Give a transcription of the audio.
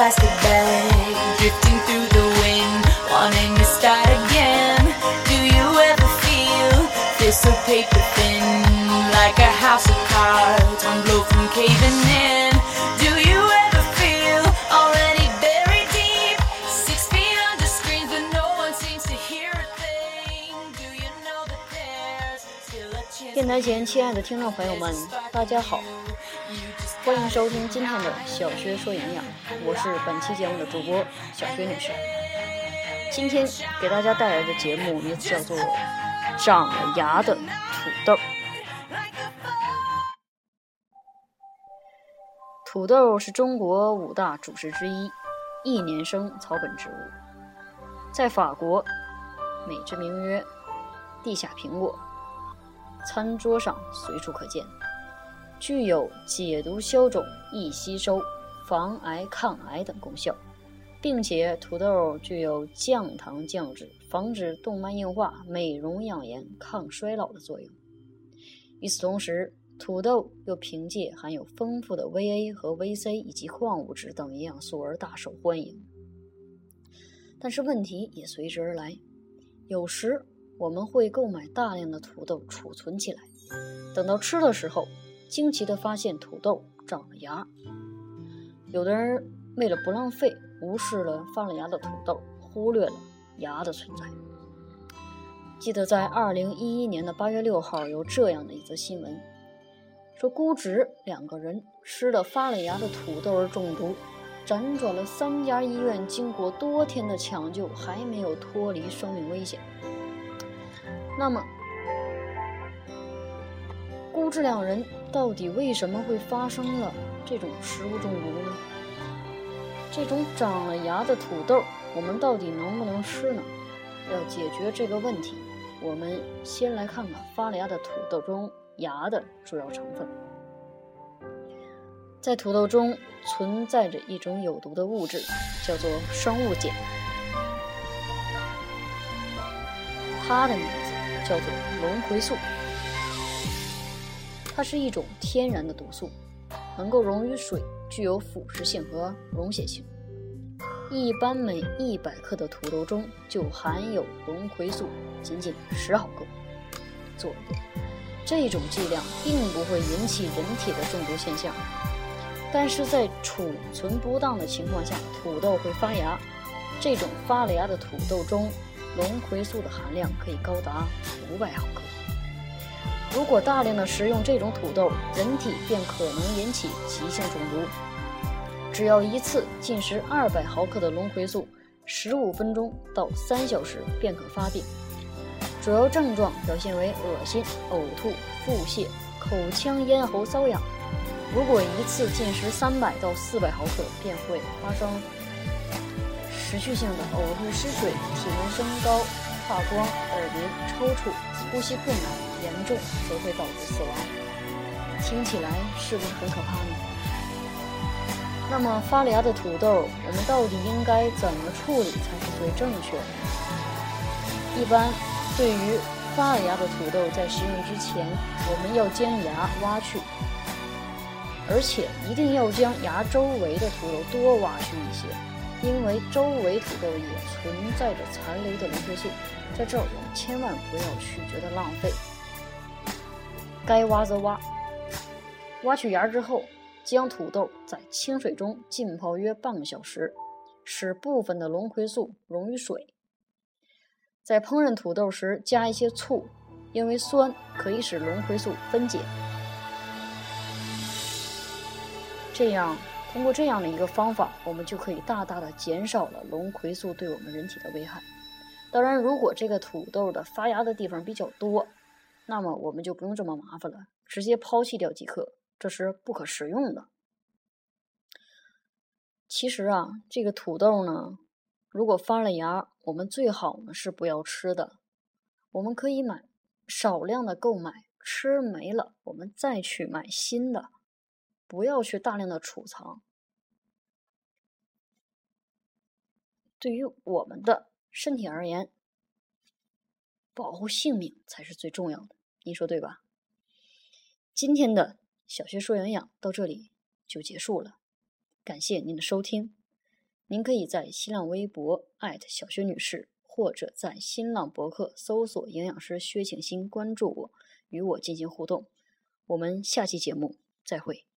plastic bag, drifting through the wind, wanting to start again. Do you ever feel this so paper thin, like a house of cards, blow from caving in? Do you ever feel already buried deep, six feet under screens, no one seems to hear a thing? Do you know that there's still a chance? 电台前亲爱的听众朋友们，大家好。欢迎收听今天的小薛说营养，我是本期节目的主播小薛女士。今天给大家带来的节目名字叫做《长了芽的土豆》。土豆是中国五大主食之一，一年生草本植物，在法国美之名曰“地下苹果”。餐桌上随处可见，具有解毒消肿、易吸收、防癌抗癌等功效，并且土豆具有降糖降脂、防止动脉硬化、美容养颜、抗衰老的作用。与此同时，土豆又凭借含有丰富的 VA 和 VC 以及矿物质等营养素而大受欢迎。但是问题也随之而来，有时。我们会购买大量的土豆储存起来，等到吃的时候，惊奇地发现土豆长了芽。有的人为了不浪费，无视了发了芽的土豆，忽略了芽的存在。记得在二零一一年的八月六号，有这样的一则新闻，说姑侄两个人吃了发了芽的土豆而中毒，辗转了三家医院，经过多天的抢救，还没有脱离生命危险。那么，姑侄两人到底为什么会发生了这种食物中毒呢？这种长了芽的土豆，我们到底能不能吃呢？要解决这个问题，我们先来看看发了芽的土豆中芽的主要成分。在土豆中存在着一种有毒的物质，叫做生物碱，它的名字。叫做龙葵素，它是一种天然的毒素，能够溶于水，具有腐蚀性和溶解性。一般每一百克的土豆中就含有龙葵素仅仅十毫克左右。这种剂量并不会引起人体的中毒现象，但是在储存不当的情况下，土豆会发芽。这种发了芽的土豆中。龙葵素的含量可以高达五百毫克。如果大量的食用这种土豆，人体便可能引起急性中毒。只要一次进食二百毫克的龙葵素，十五分钟到三小时便可发病。主要症状表现为恶心、呕吐、腹泻、口腔咽喉瘙痒。如果一次进食三百到四百毫克，便会发生。持续性的呕吐、失水、体温升高、发光、耳鸣、抽搐、呼吸困难，严重则会导致死亡。听起来是不是很可怕呢？那么发了芽的土豆，我们到底应该怎么处理才是最正确的？一般对于发了芽的土豆，在食用之前，我们要将芽挖去，而且一定要将芽周围的土豆多挖去一些。因为周围土豆也存在着残留的龙葵素，在这儿我们千万不要去觉得浪费，该挖则挖。挖取芽之后，将土豆在清水中浸泡约半个小时，使部分的龙葵素溶于水。在烹饪土豆时加一些醋，因为酸可以使龙葵素分解，这样。通过这样的一个方法，我们就可以大大的减少了龙葵素对我们人体的危害。当然，如果这个土豆的发芽的地方比较多，那么我们就不用这么麻烦了，直接抛弃掉即可，这是不可食用的。其实啊，这个土豆呢，如果发了芽，我们最好呢是不要吃的。我们可以买少量的购买，吃没了我们再去买新的。不要去大量的储藏，对于我们的身体而言，保护性命才是最重要的。您说对吧？今天的小学说营养到这里就结束了，感谢您的收听。您可以在新浪微博艾特小学女士，或者在新浪博客搜索营养师薛庆新，关注我。与我进行互动。我们下期节目再会。